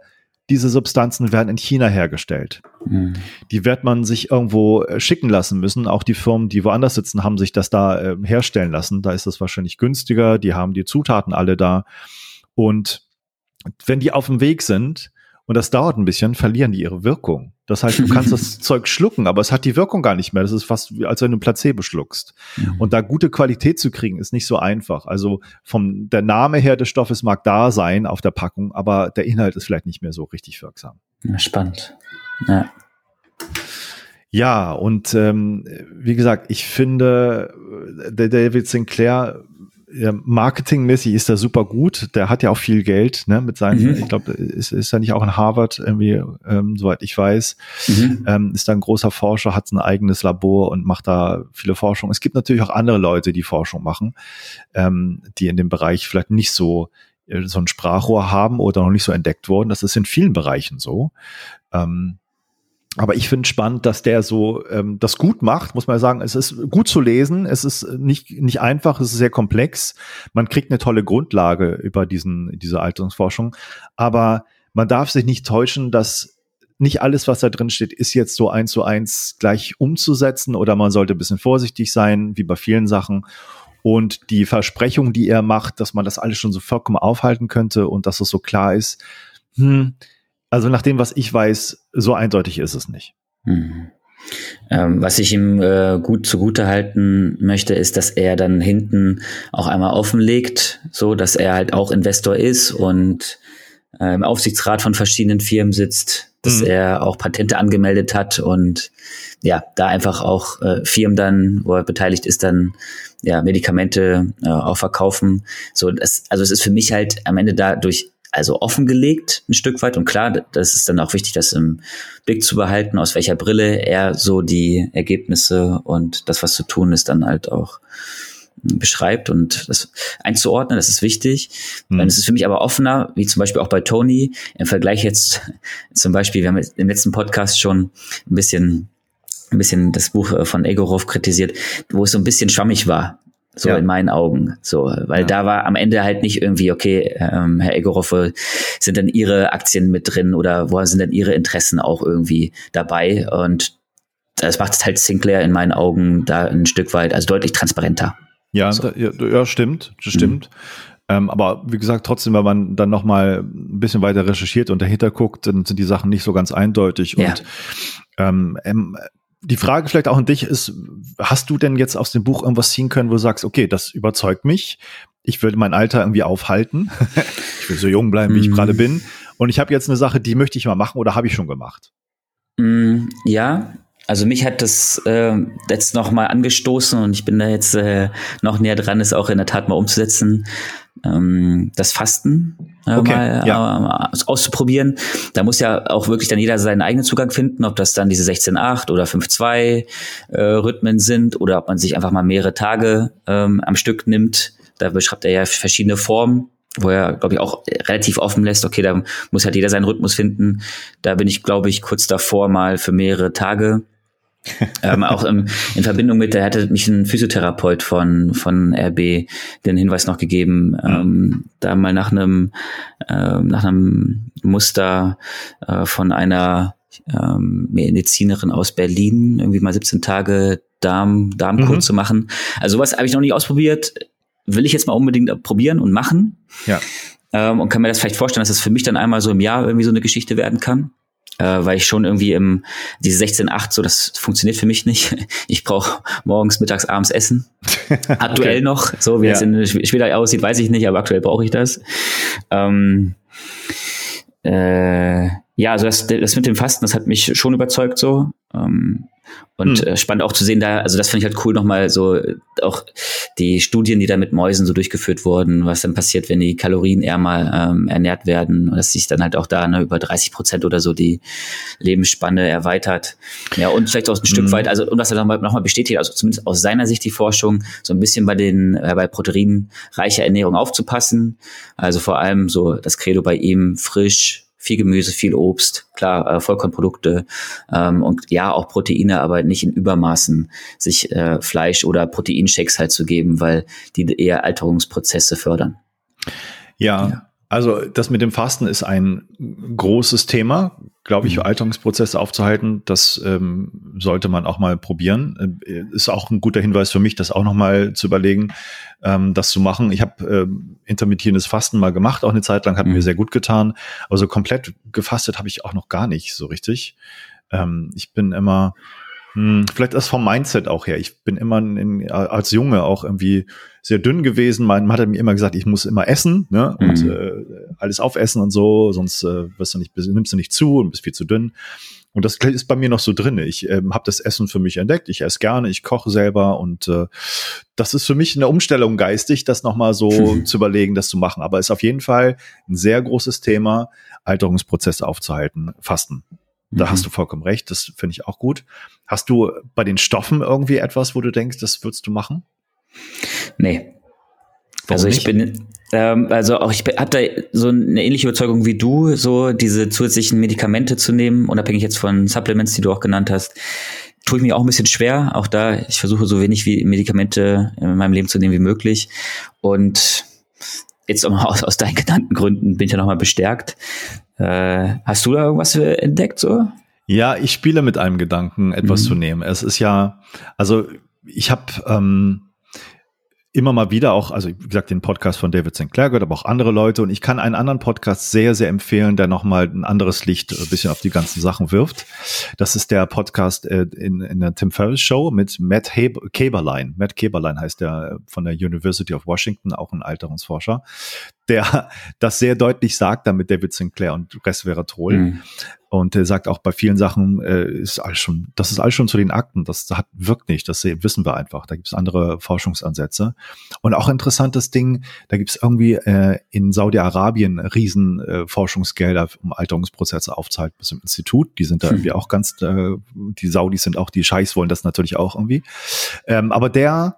diese Substanzen werden in China hergestellt. Mhm. Die wird man sich irgendwo äh, schicken lassen müssen. Auch die Firmen, die woanders sitzen, haben sich das da äh, herstellen lassen. Da ist das wahrscheinlich günstiger. Die haben die Zutaten alle da. Und wenn die auf dem Weg sind, und das dauert ein bisschen, verlieren die ihre Wirkung. Das heißt, du kannst das Zeug schlucken, aber es hat die Wirkung gar nicht mehr. Das ist fast wie als wenn du Placebo schluckst. Mhm. Und da gute Qualität zu kriegen, ist nicht so einfach. Also vom der Name her des Stoffes mag da sein auf der Packung, aber der Inhalt ist vielleicht nicht mehr so richtig wirksam. Spannend. Ja. Ja, und ähm, wie gesagt, ich finde, der David Sinclair ja, marketingmäßig ist er super gut. Der hat ja auch viel Geld, ne, mit seinen, mhm. ich glaube, ist, ist er nicht auch in Harvard irgendwie, ähm, soweit ich weiß, mhm. ähm, ist da ein großer Forscher, hat ein eigenes Labor und macht da viele Forschung. Es gibt natürlich auch andere Leute, die Forschung machen, ähm, die in dem Bereich vielleicht nicht so äh, so ein Sprachrohr haben oder noch nicht so entdeckt worden. Das ist in vielen Bereichen so. Ähm, aber ich finde spannend, dass der so ähm, das gut macht, muss man sagen. Es ist gut zu lesen, es ist nicht, nicht einfach, es ist sehr komplex. Man kriegt eine tolle Grundlage über diesen, diese Alterungsforschung. Aber man darf sich nicht täuschen, dass nicht alles, was da drin steht, ist jetzt so eins zu eins gleich umzusetzen oder man sollte ein bisschen vorsichtig sein, wie bei vielen Sachen. Und die Versprechung, die er macht, dass man das alles schon so vollkommen aufhalten könnte und dass es so klar ist, hm, also nach dem, was ich weiß, so eindeutig ist es nicht. Mhm. Ähm, was ich ihm äh, gut zugute halten möchte, ist, dass er dann hinten auch einmal offenlegt, so dass er halt auch Investor ist und äh, im Aufsichtsrat von verschiedenen Firmen sitzt, dass mhm. er auch Patente angemeldet hat und ja, da einfach auch äh, Firmen dann, wo er beteiligt ist, dann ja Medikamente äh, auch verkaufen. So, das, also es ist für mich halt am Ende dadurch also offengelegt ein Stück weit und klar, das ist dann auch wichtig, das im Blick zu behalten, aus welcher Brille er so die Ergebnisse und das, was zu tun ist, dann halt auch beschreibt und das einzuordnen, das ist wichtig. Mhm. Es ist für mich aber offener, wie zum Beispiel auch bei Tony, im Vergleich jetzt zum Beispiel, wir haben im letzten Podcast schon ein bisschen ein bisschen das Buch äh, von Egorov kritisiert, wo es so ein bisschen schwammig war so ja. in meinen Augen. So, weil ja. da war am Ende halt nicht irgendwie, okay, ähm, Herr Egorov, sind dann Ihre Aktien mit drin oder wo sind denn Ihre Interessen auch irgendwie dabei? Und das macht halt Sinclair in meinen Augen da ein Stück weit, also deutlich transparenter. Ja, so. da, ja, stimmt, das stimmt. Mhm. Ähm, aber wie gesagt, trotzdem, wenn man dann noch mal ein bisschen weiter recherchiert und dahinter guckt, dann sind die Sachen nicht so ganz eindeutig. Ja. Und ähm, die Frage vielleicht auch an dich ist, hast du denn jetzt aus dem Buch irgendwas ziehen können, wo du sagst, okay, das überzeugt mich, ich würde mein Alter irgendwie aufhalten, ich will so jung bleiben, wie ich gerade mm. bin, und ich habe jetzt eine Sache, die möchte ich mal machen oder habe ich schon gemacht? Mm, ja, also mich hat das äh, jetzt noch mal angestoßen und ich bin da jetzt äh, noch näher dran, es auch in der Tat mal umzusetzen. Ähm, das Fasten äh, okay, mal ja. äh, auszuprobieren. Da muss ja auch wirklich dann jeder seinen eigenen Zugang finden, ob das dann diese 16-8 oder 5-2 äh, Rhythmen sind oder ob man sich einfach mal mehrere Tage ähm, am Stück nimmt. Da beschreibt er ja verschiedene Formen wo er, glaube ich, auch relativ offen lässt, okay, da muss halt jeder seinen Rhythmus finden. Da bin ich, glaube ich, kurz davor mal für mehrere Tage ähm, auch im, in Verbindung mit, da hatte mich ein Physiotherapeut von, von RB den Hinweis noch gegeben, ähm, da mal nach einem, äh, nach einem Muster äh, von einer ähm, Medizinerin aus Berlin, irgendwie mal 17 Tage Darm, Darmkur mhm. zu machen. Also sowas habe ich noch nie ausprobiert. Will ich jetzt mal unbedingt probieren und machen. Ja. Ähm, und kann mir das vielleicht vorstellen, dass das für mich dann einmal so im Jahr irgendwie so eine Geschichte werden kann äh, weil ich schon irgendwie im diese 16-8 so, das funktioniert für mich nicht. Ich brauche morgens, mittags, abends Essen. Aktuell okay. noch, so wie ja. es in später aussieht, weiß ich nicht, aber aktuell brauche ich das. Ähm, äh, ja, also das, das mit dem Fasten, das hat mich schon überzeugt so. Ähm, und hm. äh, spannend auch zu sehen, da, also das finde ich halt cool nochmal so, äh, auch die Studien, die da mit Mäusen so durchgeführt wurden, was dann passiert, wenn die Kalorien eher mal ähm, ernährt werden, und dass sich dann halt auch da ne, über 30 Prozent oder so die Lebensspanne erweitert. Ja, und vielleicht auch ein Stück hm. weit, also und was er nochmal noch bestätigt, also zumindest aus seiner Sicht die Forschung, so ein bisschen bei den, äh, bei proteinreicher Ernährung aufzupassen. Also vor allem so das Credo bei ihm frisch, viel Gemüse, viel Obst, klar, äh, Vollkornprodukte ähm, und ja, auch Proteine, aber nicht in Übermaßen sich äh, Fleisch oder Proteinshakes halt zu geben, weil die eher Alterungsprozesse fördern. Ja, ja. Also das mit dem Fasten ist ein großes Thema, glaube ich, mhm. Alterungsprozesse aufzuhalten. Das ähm, sollte man auch mal probieren. Äh, ist auch ein guter Hinweis für mich, das auch noch mal zu überlegen, ähm, das zu machen. Ich habe äh, intermittierendes Fasten mal gemacht, auch eine Zeit lang, hat mhm. mir sehr gut getan. Also komplett gefastet habe ich auch noch gar nicht so richtig. Ähm, ich bin immer hm, vielleicht ist vom Mindset auch her. Ich bin immer in, als Junge auch irgendwie sehr dünn gewesen. Mein Mann hat mir immer gesagt, ich muss immer essen ne? und mhm. äh, alles aufessen und so, sonst äh, wirst du nicht, nimmst du nicht zu und bist viel zu dünn. Und das ist bei mir noch so drin. Ich ähm, habe das Essen für mich entdeckt. Ich esse gerne, ich koche selber und äh, das ist für mich eine Umstellung geistig, das nochmal so mhm. zu überlegen, das zu machen. Aber ist auf jeden Fall ein sehr großes Thema, Alterungsprozesse aufzuhalten, Fasten. Da mhm. hast du vollkommen recht, das finde ich auch gut. Hast du bei den Stoffen irgendwie etwas, wo du denkst, das würdest du machen? Nee. Warum also ich nicht? bin, ähm, also auch ich habe da so eine ähnliche Überzeugung wie du, so diese zusätzlichen Medikamente zu nehmen, unabhängig jetzt von Supplements, die du auch genannt hast, tue ich mir auch ein bisschen schwer. Auch da, ich versuche so wenig wie Medikamente in meinem Leben zu nehmen wie möglich. Und jetzt aus, aus deinen genannten Gründen bin ich ja nochmal bestärkt. Äh, hast du da irgendwas entdeckt so? Ja, ich spiele mit einem Gedanken, etwas mhm. zu nehmen. Es ist ja, also ich habe ähm, immer mal wieder auch, also wie gesagt, den Podcast von David Sinclair gehört, aber auch andere Leute. Und ich kann einen anderen Podcast sehr, sehr empfehlen, der nochmal ein anderes Licht ein bisschen auf die ganzen Sachen wirft. Das ist der Podcast äh, in, in der Tim Ferriss Show mit Matt Kaberlein. Matt Kaberlein heißt der von der University of Washington, auch ein Alterungsforscher der das sehr deutlich sagt, dann mit David Sinclair und Resveratrol. Mhm. Und er sagt auch bei vielen Sachen, äh, ist alles schon, das ist alles schon zu den Akten, das hat, wirkt nicht, das wissen wir einfach. Da gibt es andere Forschungsansätze. Und auch interessantes Ding, da gibt es irgendwie äh, in Saudi-Arabien riesen äh, Forschungsgelder, um Alterungsprozesse aufzuhalten bis zum Institut. Die sind da hm. irgendwie auch ganz, äh, die Saudis sind auch, die Scheiß wollen das natürlich auch irgendwie. Ähm, aber der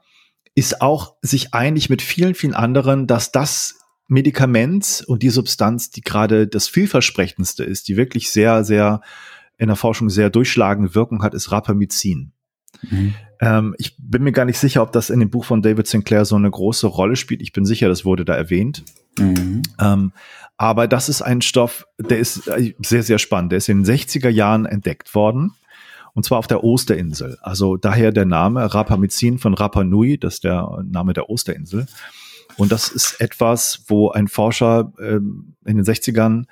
ist auch sich einig mit vielen, vielen anderen, dass das Medikament und die Substanz, die gerade das vielversprechendste ist, die wirklich sehr, sehr in der Forschung sehr durchschlagende Wirkung hat, ist Rapamycin. Mhm. Ähm, ich bin mir gar nicht sicher, ob das in dem Buch von David Sinclair so eine große Rolle spielt. Ich bin sicher, das wurde da erwähnt. Mhm. Ähm, aber das ist ein Stoff, der ist äh, sehr, sehr spannend. Der ist in den 60er Jahren entdeckt worden. Und zwar auf der Osterinsel. Also daher der Name Rapamycin von Rapa Nui, das ist der Name der Osterinsel. Und das ist etwas, wo ein Forscher äh, in den 60ern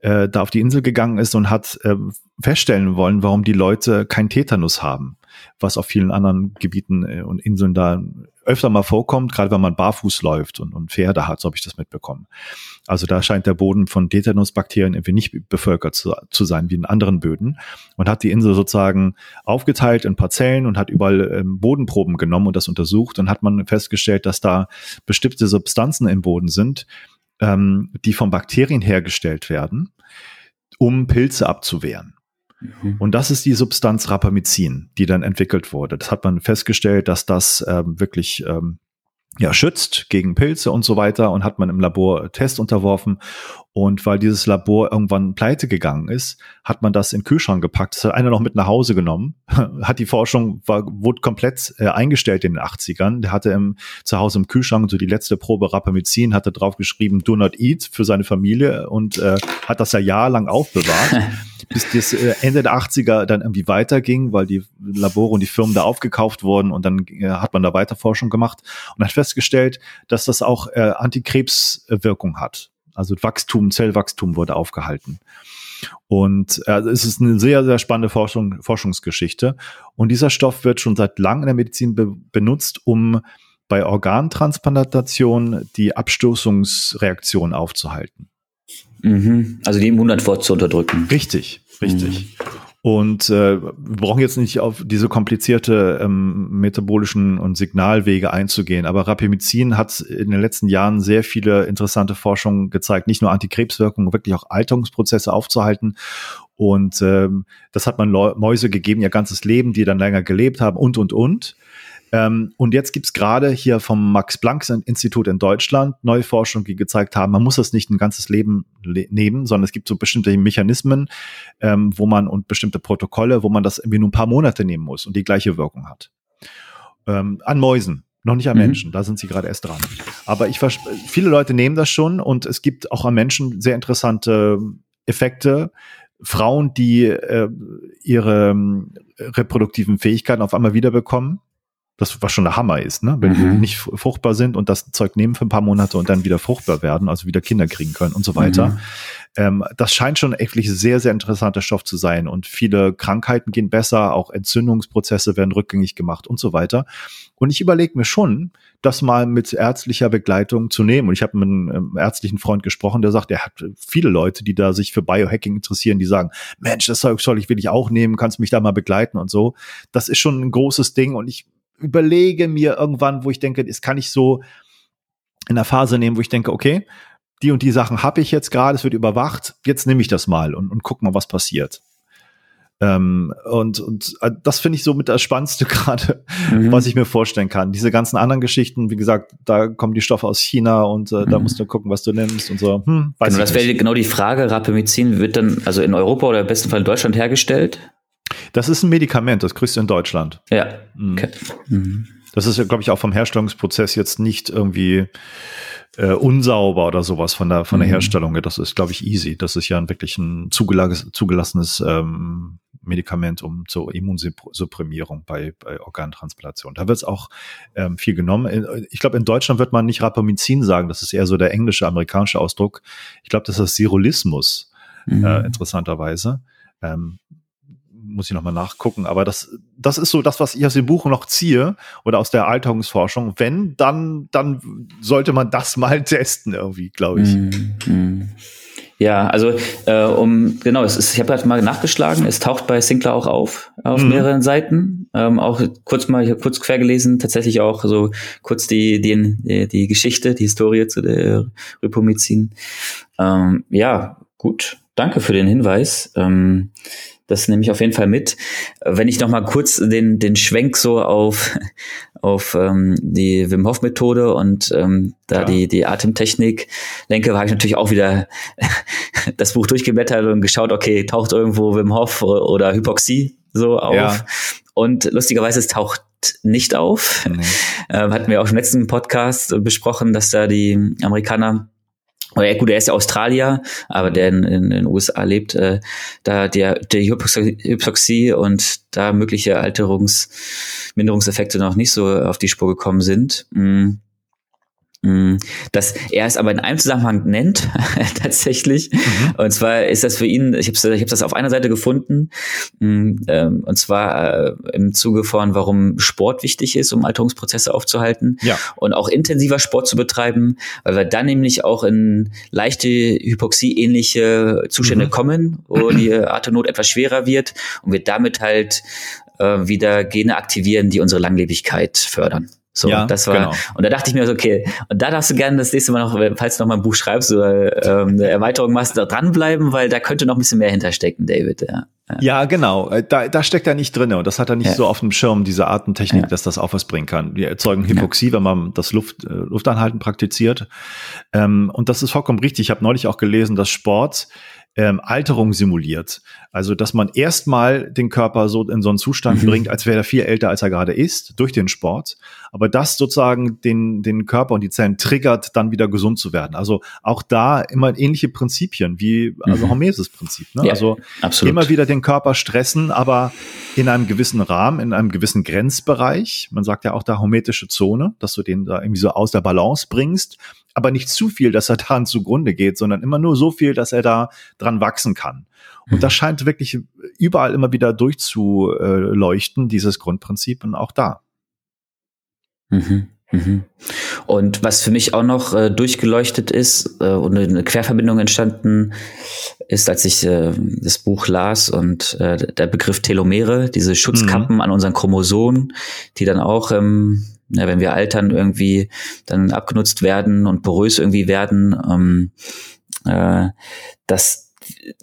äh, da auf die Insel gegangen ist und hat äh, feststellen wollen, warum die Leute kein Tetanus haben, was auf vielen anderen Gebieten äh, und Inseln da öfter mal vorkommt, gerade wenn man barfuß läuft und, und Pferde hat, so habe ich das mitbekommen. Also da scheint der Boden von Tetanusbakterien irgendwie nicht bevölkert zu, zu, sein wie in anderen Böden und hat die Insel sozusagen aufgeteilt in Parzellen und hat überall ähm, Bodenproben genommen und das untersucht und hat man festgestellt, dass da bestimmte Substanzen im Boden sind, ähm, die von Bakterien hergestellt werden, um Pilze abzuwehren. Mhm. Und das ist die Substanz Rapamycin, die dann entwickelt wurde. Das hat man festgestellt, dass das ähm, wirklich ähm, ja, schützt gegen Pilze und so weiter und hat man im Labor Test unterworfen. Und weil dieses Labor irgendwann pleite gegangen ist, hat man das in den Kühlschrank gepackt. Das hat einer noch mit nach Hause genommen. hat die Forschung, war, wurde komplett äh, eingestellt in den 80ern. Der hatte im, zu Hause im Kühlschrank so die letzte Probe Rapamycin, hatte drauf geschrieben, do not eat für seine Familie und äh, hat das ja jahrelang aufbewahrt. bis das äh, Ende der 80er dann irgendwie weiterging, weil die Labore und die Firmen da aufgekauft wurden und dann äh, hat man da weiter Forschung gemacht und hat festgestellt, dass das auch äh, Antikrebswirkung hat. Also Wachstum, Zellwachstum wurde aufgehalten. Und äh, es ist eine sehr, sehr spannende Forschung, Forschungsgeschichte. Und dieser Stoff wird schon seit langem in der Medizin be benutzt, um bei Organtransplantation die Abstoßungsreaktion aufzuhalten. Mhm. Also die Immunantwort zu unterdrücken. Richtig, richtig. Mhm. Und äh, wir brauchen jetzt nicht auf diese komplizierte ähm, metabolischen und Signalwege einzugehen, aber Rapamycin hat in den letzten Jahren sehr viele interessante Forschungen gezeigt, nicht nur Antikrebswirkungen, wirklich auch Alterungsprozesse aufzuhalten. Und ähm, das hat man Mäuse gegeben, ihr ganzes Leben, die dann länger gelebt haben und, und, und. Ähm, und jetzt gibt's gerade hier vom Max-Planck-Institut in Deutschland neue Forschung, die gezeigt haben, man muss das nicht ein ganzes Leben le nehmen, sondern es gibt so bestimmte Mechanismen, ähm, wo man und bestimmte Protokolle, wo man das irgendwie nur ein paar Monate nehmen muss und die gleiche Wirkung hat. Ähm, an Mäusen. Noch nicht an mhm. Menschen, da sind sie gerade erst dran. Aber ich viele Leute nehmen das schon und es gibt auch an Menschen sehr interessante Effekte, Frauen, die äh, ihre äh, reproduktiven Fähigkeiten auf einmal wiederbekommen, das was schon der Hammer ist, ne? Wenn mhm. die nicht fruchtbar sind und das Zeug nehmen für ein paar Monate und dann wieder fruchtbar werden, also wieder Kinder kriegen können und so weiter. Mhm. Ähm, das scheint schon wirklich sehr, sehr interessanter Stoff zu sein und viele Krankheiten gehen besser, auch Entzündungsprozesse werden rückgängig gemacht und so weiter. Und ich überlege mir schon, das mal mit ärztlicher Begleitung zu nehmen. Und ich habe mit einem ähm, ärztlichen Freund gesprochen, der sagt, er hat viele Leute, die da sich für Biohacking interessieren, die sagen, Mensch, das Zeug soll ich, will ich auch nehmen, kannst mich da mal begleiten und so. Das ist schon ein großes Ding und ich überlege mir irgendwann, wo ich denke, das kann ich so in der Phase nehmen, wo ich denke, okay, die und die Sachen habe ich jetzt gerade, es wird überwacht, jetzt nehme ich das mal und, und guck mal, was passiert. Ähm, und, und äh, das finde ich so mit das Spannendste gerade, mhm. was ich mir vorstellen kann. Diese ganzen anderen Geschichten, wie gesagt, da kommen die Stoffe aus China und äh, mhm. da musst du gucken, was du nimmst und so. Hm, genau, das wäre genau die Frage. Rapamycin wird dann also in Europa oder im besten Fall in Deutschland hergestellt? Das ist ein Medikament, das kriegst du in Deutschland. Ja. Mhm. Okay. Mhm. Das ist ja, glaube ich, auch vom Herstellungsprozess jetzt nicht irgendwie äh, unsauber oder sowas von der, von der mhm. Herstellung. Das ist, glaube ich, easy. Das ist ja wirklich ein zugelassenes ähm, Medikament um zur Immunsupprimierung bei, bei Organtransplantation. Da wird es auch ähm, viel genommen. Ich glaube, in Deutschland wird man nicht Rapamycin sagen, das ist eher so der englische, amerikanische Ausdruck. Ich glaube, das ist Sirulismus, mhm. äh, interessanterweise. Ähm, muss ich nochmal nachgucken, aber das, das ist so das, was ich aus dem Buch noch ziehe oder aus der Alterungsforschung. Wenn, dann, dann sollte man das mal testen irgendwie, glaube ich. Mm, Ja, also äh, um genau, es ist, ich habe halt mal nachgeschlagen, es taucht bei Sinclair auch auf, auf mm. mehreren Seiten. Ähm, auch kurz mal, ich habe kurz quer gelesen, tatsächlich auch so kurz die, die, die Geschichte, die Historie zu der Rhypomycin. Ähm, ja, gut, danke für den Hinweis. Ähm, das nehme ich auf jeden Fall mit. Wenn ich noch mal kurz den, den Schwenk so auf, auf ähm, die Wim Hof Methode und ähm, da ja. die, die Atemtechnik lenke, habe ich natürlich auch wieder das Buch durchgeblättert und geschaut, okay, taucht irgendwo Wim Hof oder Hypoxie so auf. Ja. Und lustigerweise es taucht nicht auf. Nee. Äh, hatten wir auch im letzten Podcast besprochen, dass da die Amerikaner ja, gut, er ist ja Australier, aber der in, in, den USA lebt, äh, da der, der Hypoxie und da mögliche Alterungsminderungseffekte noch nicht so auf die Spur gekommen sind. Mm. Mm, dass er es aber in einem Zusammenhang nennt, tatsächlich. Mhm. Und zwar ist das für ihn, ich habe ich hab das auf einer Seite gefunden, mm, ähm, und zwar äh, im Zuge von, warum Sport wichtig ist, um Alterungsprozesse aufzuhalten ja. und auch intensiver Sport zu betreiben, weil wir dann nämlich auch in leichte Hypoxie-ähnliche Zustände mhm. kommen, wo die Atemnot etwas schwerer wird und wir damit halt äh, wieder Gene aktivieren, die unsere Langlebigkeit fördern. So, ja, das war, genau. und da dachte ich mir so, okay, und da darfst du gerne das nächste Mal noch, falls du noch mal ein Buch schreibst oder ähm, eine Erweiterung machst, da dranbleiben, weil da könnte noch ein bisschen mehr hinterstecken, David. Ja, ja. ja genau. Äh, da, da steckt er nicht drin und das hat er nicht ja. so auf dem Schirm, diese Artentechnik, dass das auch was bringen kann. Wir erzeugen Hypoxie, wenn man das Luft, äh, Luftanhalten praktiziert. Ähm, und das ist vollkommen richtig. Ich habe neulich auch gelesen, dass Sport ähm, Alterung simuliert. Also, dass man erstmal den Körper so in so einen Zustand mhm. bringt, als wäre er viel älter, als er gerade ist, durch den Sport. Aber das sozusagen den, den Körper und die Zellen triggert, dann wieder gesund zu werden. Also auch da immer ähnliche Prinzipien wie also mhm. Hormesis-Prinzip. Ne? Ja, also absolut. immer wieder den Körper stressen, aber in einem gewissen Rahmen, in einem gewissen Grenzbereich. Man sagt ja auch da hormetische Zone, dass du den da irgendwie so aus der Balance bringst aber nicht zu viel, dass er daran zugrunde geht, sondern immer nur so viel, dass er da dran wachsen kann. Und mhm. das scheint wirklich überall immer wieder durchzuleuchten, dieses Grundprinzip und auch da. Mhm. Mhm. Und was für mich auch noch äh, durchgeleuchtet ist äh, und eine Querverbindung entstanden ist, als ich äh, das Buch las und äh, der Begriff Telomere, diese Schutzkappen mhm. an unseren Chromosomen, die dann auch ähm, ja, wenn wir altern, irgendwie dann abgenutzt werden und porös irgendwie werden, ähm, äh, dass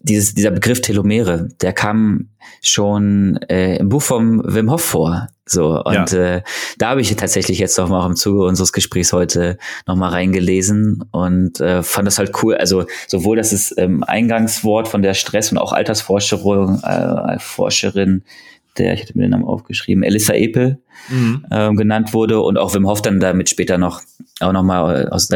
dieses, dieser Begriff Telomere, der kam schon äh, im Buch vom Wim Hof vor. So, und ja. äh, da habe ich tatsächlich jetzt noch mal im Zuge unseres Gesprächs heute noch mal reingelesen und äh, fand das halt cool. Also sowohl, dass es ähm, Eingangswort von der Stress- und auch Altersforscherin äh, Forscherin der, ich hatte mir den Namen aufgeschrieben, Elissa Epe mhm. ähm, genannt wurde und auch Wim Hof dann damit später noch auch nochmal äh, aus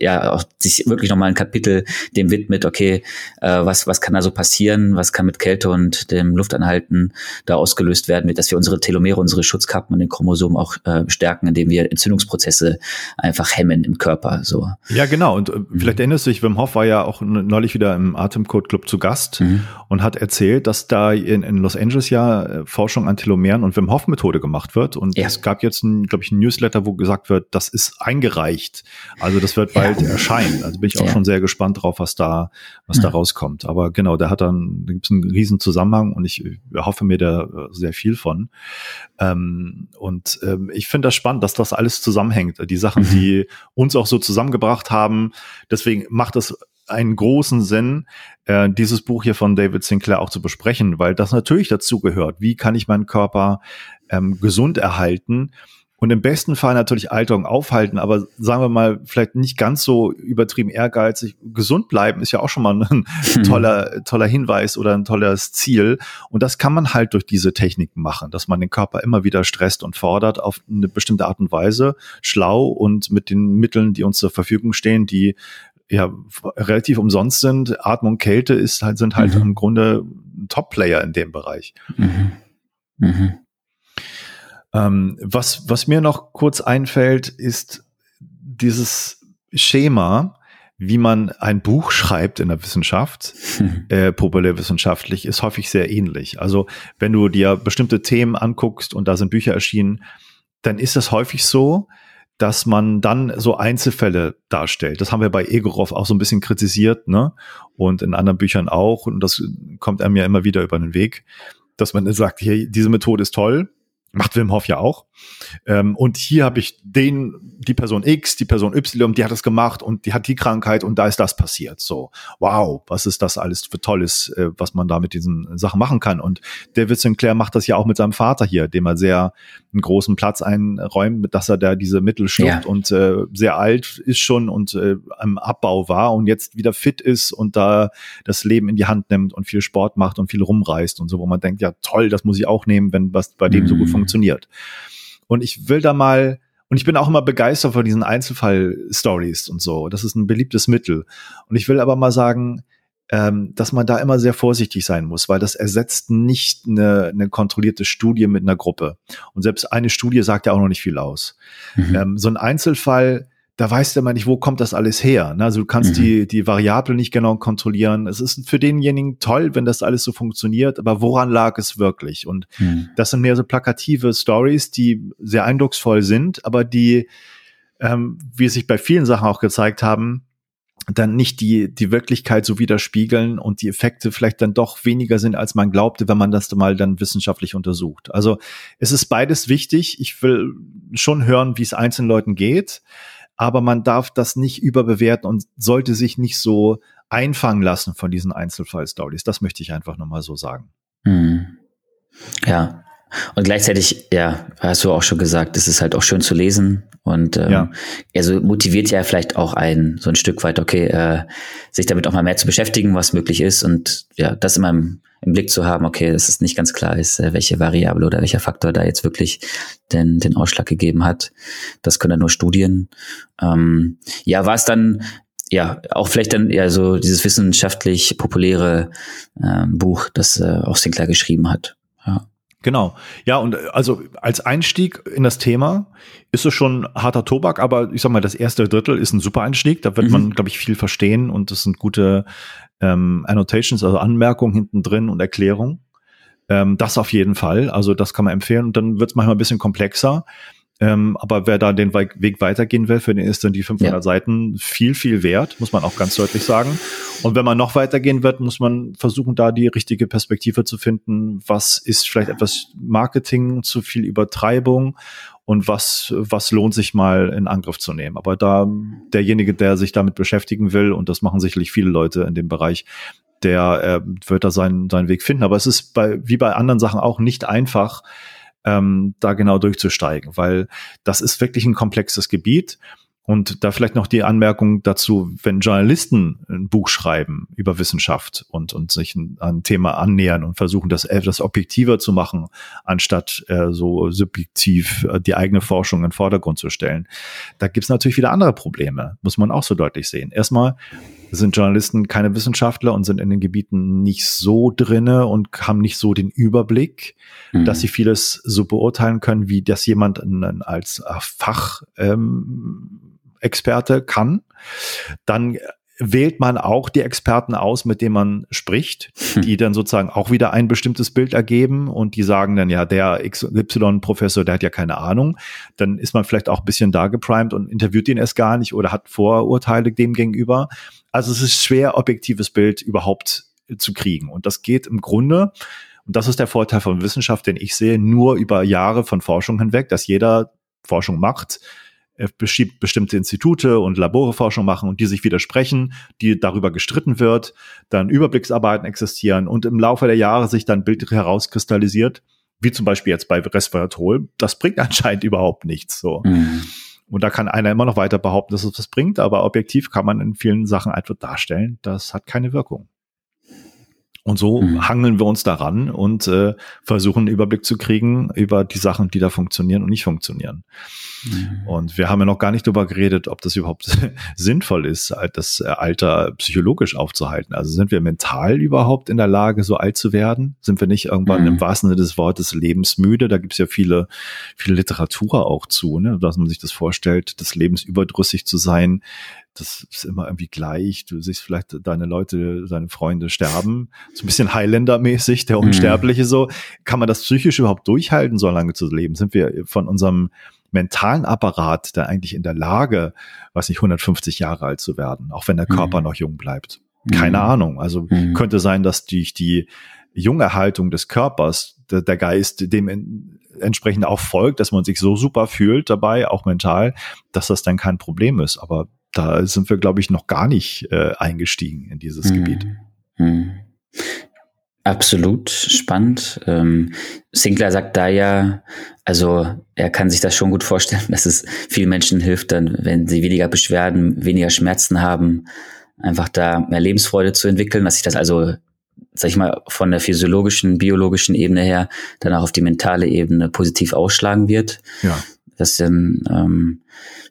ja auch sich wirklich nochmal ein Kapitel dem widmet, okay, äh, was, was kann da so passieren, was kann mit Kälte und dem Luftanhalten da ausgelöst werden, dass wir unsere Telomere, unsere Schutzkappen und den Chromosomen auch äh, stärken, indem wir Entzündungsprozesse einfach hemmen im Körper. So. Ja, genau. Und äh, mhm. vielleicht erinnerst du dich, Wim Hof war ja auch neulich wieder im Atemcode Club zu Gast mhm. und hat erzählt, dass da in, in Los Angeles ja äh, Forschung an Telomeren und Wim Hof Methode gemacht wird. Und ja. es gab jetzt, glaube ich, ein Newsletter, wo gesagt wird, das ist eingereicht. Also das wird bald ja. erscheinen. Also bin ich auch ja. schon sehr gespannt drauf, was da, was da rauskommt. Aber genau, der hat dann, da gibt es einen riesen Zusammenhang und ich hoffe mir da äh, sehr viel von. Ähm, und ähm, ich finde das spannend, dass das alles zusammenhängt. Die Sachen, mhm. die uns auch so zusammengebracht haben. Deswegen macht es einen großen Sinn, äh, dieses Buch hier von David Sinclair auch zu besprechen, weil das natürlich dazu gehört. Wie kann ich meinen Körper ähm, gesund erhalten? und im besten Fall natürlich Alterung aufhalten, aber sagen wir mal, vielleicht nicht ganz so übertrieben ehrgeizig. Gesund bleiben ist ja auch schon mal ein hm. toller, toller Hinweis oder ein tolles Ziel. Und das kann man halt durch diese Techniken machen, dass man den Körper immer wieder stresst und fordert auf eine bestimmte Art und Weise, schlau und mit den Mitteln, die uns zur Verfügung stehen, die ja relativ umsonst sind. Atmung, Kälte ist halt, sind halt mhm. im Grunde Top-Player in dem Bereich. Mhm. Mhm. Ähm, was, was mir noch kurz einfällt, ist dieses Schema, wie man ein Buch schreibt in der Wissenschaft, hm. äh, populärwissenschaftlich, ist häufig sehr ähnlich. Also wenn du dir bestimmte Themen anguckst und da sind Bücher erschienen, dann ist es häufig so, dass man dann so Einzelfälle darstellt. Das haben wir bei Egorov auch so ein bisschen kritisiert, ne? Und in anderen Büchern auch. Und das kommt einem ja immer wieder über den Weg, dass man sagt, hier, diese Methode ist toll, Macht Wim Hof ja auch. Ähm, und hier habe ich den, die Person X, die Person Y, die hat es gemacht und die hat die Krankheit und da ist das passiert. So, wow, was ist das alles für Tolles, äh, was man da mit diesen Sachen machen kann. Und David Sinclair macht das ja auch mit seinem Vater hier, dem er sehr einen großen Platz einräumt, dass er da diese Mittel schluckt ja. und äh, sehr alt ist schon und äh, am Abbau war und jetzt wieder fit ist und da das Leben in die Hand nimmt und viel Sport macht und viel rumreist und so, wo man denkt, ja toll, das muss ich auch nehmen, wenn was bei dem mhm. so gut funktioniert funktioniert. Und ich will da mal, und ich bin auch immer begeistert von diesen Einzelfall-Stories und so. Das ist ein beliebtes Mittel. Und ich will aber mal sagen, ähm, dass man da immer sehr vorsichtig sein muss, weil das ersetzt nicht eine, eine kontrollierte Studie mit einer Gruppe. Und selbst eine Studie sagt ja auch noch nicht viel aus. Mhm. Ähm, so ein Einzelfall da weißt du immer nicht, wo kommt das alles her. Ne? Also du kannst mhm. die, die Variable nicht genau kontrollieren. Es ist für denjenigen toll, wenn das alles so funktioniert, aber woran lag es wirklich? Und mhm. das sind mehr so plakative Stories, die sehr eindrucksvoll sind, aber die, ähm, wie es sich bei vielen Sachen auch gezeigt haben, dann nicht die, die Wirklichkeit so widerspiegeln und die Effekte vielleicht dann doch weniger sind, als man glaubte, wenn man das mal dann wissenschaftlich untersucht. Also es ist beides wichtig. Ich will schon hören, wie es einzelnen Leuten geht aber man darf das nicht überbewerten und sollte sich nicht so einfangen lassen von diesen Einzelfall-Stories. Das möchte ich einfach nochmal so sagen. Hm. Ja. Und gleichzeitig, ja, hast du auch schon gesagt, es ist halt auch schön zu lesen und ähm, ja. also motiviert ja vielleicht auch einen so ein Stück weit, okay, äh, sich damit auch mal mehr zu beschäftigen, was möglich ist und ja, das immer im, im Blick zu haben, okay, dass es nicht ganz klar ist, äh, welche Variable oder welcher Faktor da jetzt wirklich den, den Ausschlag gegeben hat. Das können dann nur Studien. Ähm, ja, war es dann ja, auch vielleicht dann ja so dieses wissenschaftlich populäre ähm, Buch, das äh, auch Sinclair geschrieben hat. Ja. Genau. Ja, und äh, also als Einstieg in das Thema ist es schon harter Tobak, aber ich sag mal, das erste Drittel ist ein super Einstieg. Da wird mhm. man, glaube ich, viel verstehen und es sind gute ähm, Annotations, also Anmerkungen hinten drin und Erklärungen. Ähm, das auf jeden Fall. Also das kann man empfehlen. Und dann wird es manchmal ein bisschen komplexer. Ähm, aber wer da den Weg weitergehen will, für den ist dann die 500 ja. Seiten viel, viel wert, muss man auch ganz deutlich sagen. Und wenn man noch weitergehen wird, muss man versuchen, da die richtige Perspektive zu finden. Was ist vielleicht etwas Marketing, zu viel Übertreibung und was, was lohnt sich mal in Angriff zu nehmen. Aber da derjenige, der sich damit beschäftigen will, und das machen sicherlich viele Leute in dem Bereich, der äh, wird da seinen, seinen Weg finden. Aber es ist bei, wie bei anderen Sachen auch nicht einfach, ähm, da genau durchzusteigen, weil das ist wirklich ein komplexes Gebiet. Und da vielleicht noch die Anmerkung dazu, wenn Journalisten ein Buch schreiben über Wissenschaft und, und sich ein, ein Thema annähern und versuchen, das etwas objektiver zu machen, anstatt äh, so subjektiv äh, die eigene Forschung in den Vordergrund zu stellen. Da gibt's natürlich wieder andere Probleme, muss man auch so deutlich sehen. Erstmal sind Journalisten keine Wissenschaftler und sind in den Gebieten nicht so drinne und haben nicht so den Überblick, mhm. dass sie vieles so beurteilen können, wie das jemand als Fach ähm, Experte kann, dann wählt man auch die Experten aus, mit denen man spricht, hm. die dann sozusagen auch wieder ein bestimmtes Bild ergeben und die sagen dann, ja, der XY-Professor, der hat ja keine Ahnung. Dann ist man vielleicht auch ein bisschen da geprimed und interviewt ihn erst gar nicht oder hat Vorurteile dem gegenüber. Also es ist schwer, objektives Bild überhaupt zu kriegen. Und das geht im Grunde, und das ist der Vorteil von Wissenschaft, den ich sehe, nur über Jahre von Forschung hinweg, dass jeder Forschung macht, äh, bestimmte Institute und Laboreforschung machen und die sich widersprechen, die darüber gestritten wird, dann Überblicksarbeiten existieren und im Laufe der Jahre sich dann Bild herauskristallisiert, wie zum Beispiel jetzt bei Resveratrol, das bringt anscheinend überhaupt nichts. So. Mhm. Und da kann einer immer noch weiter behaupten, dass es was bringt, aber objektiv kann man in vielen Sachen einfach darstellen, das hat keine Wirkung. Und so mhm. hangeln wir uns daran und äh, versuchen einen Überblick zu kriegen über die Sachen, die da funktionieren und nicht funktionieren. Mhm. Und wir haben ja noch gar nicht darüber geredet, ob das überhaupt sinnvoll ist, das Alter psychologisch aufzuhalten. Also sind wir mental überhaupt in der Lage, so alt zu werden? Sind wir nicht irgendwann mhm. im wahrsten Sinne des Wortes lebensmüde? Da gibt es ja viele, viele Literatur auch zu, ne? dass man sich das vorstellt, des Lebens überdrüssig zu sein, das ist immer irgendwie gleich. Du siehst vielleicht deine Leute, deine Freunde sterben. So ein bisschen Highlander-mäßig, der mhm. Unsterbliche mhm. so. Kann man das psychisch überhaupt durchhalten, so lange zu leben? Sind wir von unserem mentalen Apparat da eigentlich in der Lage, was nicht 150 Jahre alt zu werden, auch wenn der Körper mhm. noch jung bleibt? Keine mhm. Ahnung. Also mhm. könnte sein, dass durch die Jungerhaltung des Körpers der, der Geist dem in, entsprechend auch folgt, dass man sich so super fühlt dabei, auch mental, dass das dann kein Problem ist. Aber da sind wir, glaube ich, noch gar nicht äh, eingestiegen in dieses hm. Gebiet. Hm. Absolut spannend. Ähm, Sinclair sagt da ja, also er kann sich das schon gut vorstellen, dass es vielen Menschen hilft, dann, wenn sie weniger Beschwerden, weniger Schmerzen haben, einfach da mehr Lebensfreude zu entwickeln, dass sich das also, sag ich mal, von der physiologischen, biologischen Ebene her dann auch auf die mentale Ebene positiv ausschlagen wird. Ja. Das dann, ähm,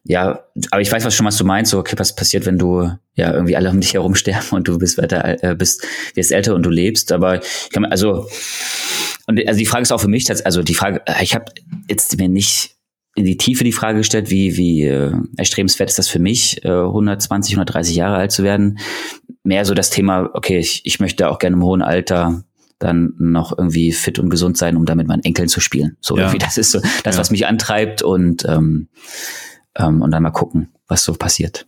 ja, aber ich weiß was schon, was du meinst. So, okay, was passiert, wenn du ja irgendwie alle um dich herum sterben und du bist weiter, äh, bist, wirst älter und du lebst. Aber ich kann, also, und also die Frage ist auch für mich, also die Frage, ich habe jetzt mir nicht in die Tiefe die Frage gestellt, wie, wie äh, erstrebenswert ist das für mich, äh, 120, 130 Jahre alt zu werden. Mehr so das Thema, okay, ich, ich möchte auch gerne im hohen Alter dann noch irgendwie fit und gesund sein, um damit meinen Enkeln zu spielen. So ja. irgendwie, das ist so das, ja. was mich antreibt und ähm, ähm, und dann mal gucken, was so passiert.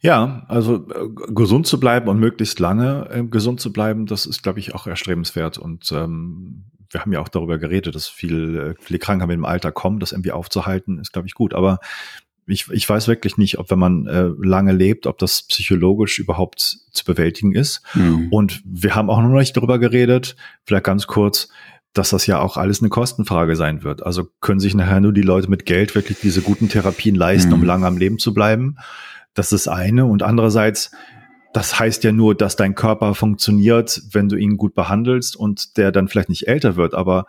Ja, also äh, gesund zu bleiben und möglichst lange äh, gesund zu bleiben, das ist, glaube ich, auch erstrebenswert. Und ähm, wir haben ja auch darüber geredet, dass viel, äh, viele Krankheiten im Alter kommen, das irgendwie aufzuhalten, ist, glaube ich, gut. Aber ich, ich weiß wirklich nicht, ob wenn man äh, lange lebt, ob das psychologisch überhaupt zu bewältigen ist. Mhm. Und wir haben auch noch nicht darüber geredet, vielleicht ganz kurz, dass das ja auch alles eine Kostenfrage sein wird. Also können sich nachher nur die Leute mit Geld wirklich diese guten Therapien leisten, mhm. um lange am Leben zu bleiben. Das ist eine. Und andererseits, das heißt ja nur, dass dein Körper funktioniert, wenn du ihn gut behandelst und der dann vielleicht nicht älter wird. Aber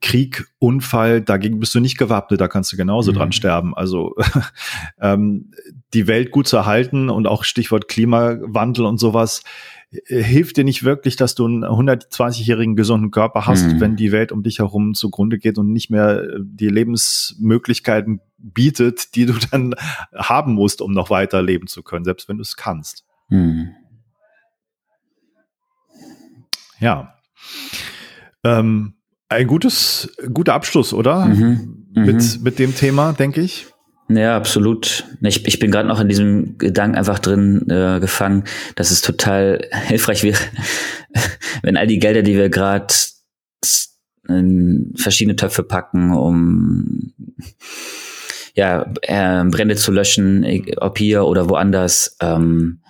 Krieg, Unfall, dagegen bist du nicht gewappnet, da kannst du genauso mhm. dran sterben. Also ähm, die Welt gut zu erhalten und auch Stichwort Klimawandel und sowas, äh, hilft dir nicht wirklich, dass du einen 120-jährigen gesunden Körper hast, mhm. wenn die Welt um dich herum zugrunde geht und nicht mehr äh, die Lebensmöglichkeiten bietet, die du dann haben musst, um noch weiter leben zu können, selbst wenn du es kannst. Mhm. Ja. Ähm, ein gutes, guter Abschluss, oder? Mhm. Mit, mhm. mit dem Thema, denke ich. Ja, absolut. Ich, ich bin gerade noch in diesem Gedanken einfach drin äh, gefangen, dass es total hilfreich wäre, wenn all die Gelder, die wir gerade in verschiedene Töpfe packen, um ja, äh, Brände zu löschen, ob hier oder woanders, ähm,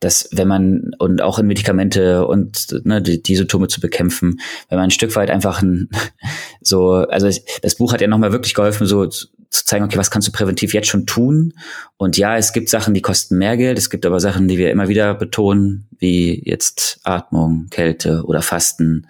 dass wenn man und auch in Medikamente und ne, die, die Symptome zu bekämpfen, wenn man ein Stück weit einfach ein, so, also das Buch hat ja nochmal wirklich geholfen, so zu zeigen, okay, was kannst du präventiv jetzt schon tun? Und ja, es gibt Sachen, die kosten mehr Geld. Es gibt aber Sachen, die wir immer wieder betonen, wie jetzt Atmung, Kälte oder Fasten,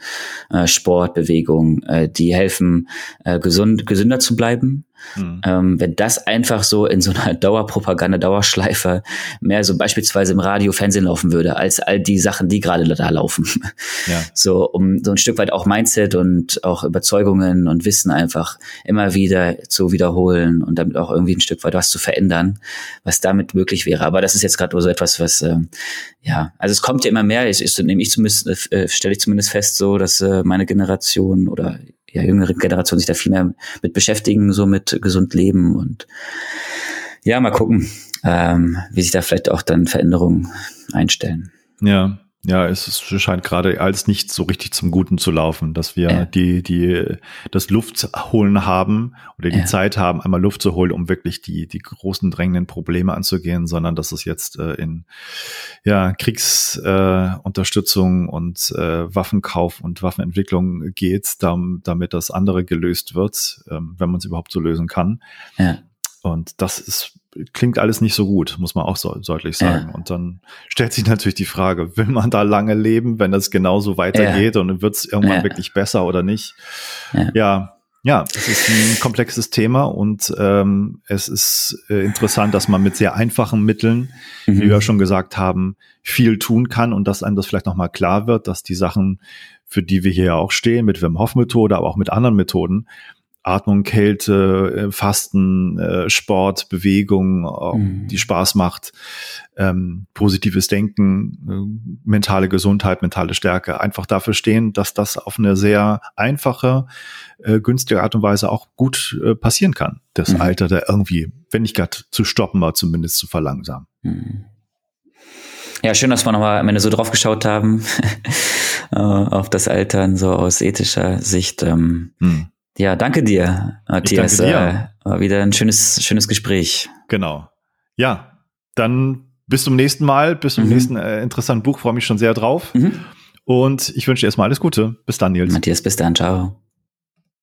äh, Sport, Bewegung, äh, die helfen, äh, gesund, gesünder zu bleiben. Mhm. Ähm, wenn das einfach so in so einer Dauerpropaganda, Dauerschleife mehr so beispielsweise im Radio, Fernsehen laufen würde, als all die Sachen, die gerade da laufen. Ja. So, um so ein Stück weit auch Mindset und auch Überzeugungen und Wissen einfach immer wieder zu wiederholen und damit auch irgendwie ein Stück weit was zu verändern, was damit möglich wäre. Aber das ist jetzt gerade so etwas, was, äh, ja, also es kommt ja immer mehr, ich, ich, nehme ich zumindest, äh, stelle ich zumindest fest so, dass äh, meine Generation oder ja, jüngere Generation sich da viel mehr mit beschäftigen, so mit gesund leben und ja, mal gucken, ähm, wie sich da vielleicht auch dann Veränderungen einstellen. Ja, ja, es scheint gerade als nicht so richtig zum Guten zu laufen, dass wir ja. die, die, das Luftholen haben oder die ja. Zeit haben, einmal Luft zu holen, um wirklich die, die großen drängenden Probleme anzugehen, sondern dass es jetzt äh, in ja, Kriegsunterstützung äh, und äh, Waffenkauf und Waffenentwicklung geht, dam, damit das andere gelöst wird, ähm, wenn man es überhaupt so lösen kann. Ja. Und das ist klingt alles nicht so gut, muss man auch so deutlich sagen. Ja. Und dann stellt sich natürlich die Frage, will man da lange leben, wenn das genauso weitergeht ja. und wird es irgendwann ja. wirklich besser oder nicht? Ja. ja. es ist ein komplexes Thema und ähm, es ist äh, interessant, dass man mit sehr einfachen Mitteln, mhm. wie wir schon gesagt haben, viel tun kann und dass einem das vielleicht nochmal klar wird, dass die Sachen, für die wir hier auch stehen, mit Wim Hof Methode, aber auch mit anderen Methoden, Atmung, Kälte, äh, Fasten, äh, Sport, Bewegung, mhm. die Spaß macht, ähm, positives Denken, äh, mentale Gesundheit, mentale Stärke, einfach dafür stehen, dass das auf eine sehr einfache, äh, günstige Art und Weise auch gut äh, passieren kann. Das mhm. Alter da irgendwie, wenn nicht gerade zu stoppen, war zumindest zu verlangsamen. Mhm. Ja, schön, dass wir nochmal am Ende so drauf geschaut haben, auf das Altern, so aus ethischer Sicht. Ähm, mhm. Ja, danke dir, Matthias. Danke dir. Äh, war wieder ein schönes, schönes Gespräch. Genau. Ja, dann bis zum nächsten Mal, bis zum mhm. nächsten äh, interessanten Buch. Freue mich schon sehr drauf. Mhm. Und ich wünsche dir erstmal alles Gute. Bis dann, Nils. Matthias, bis dann. Ciao.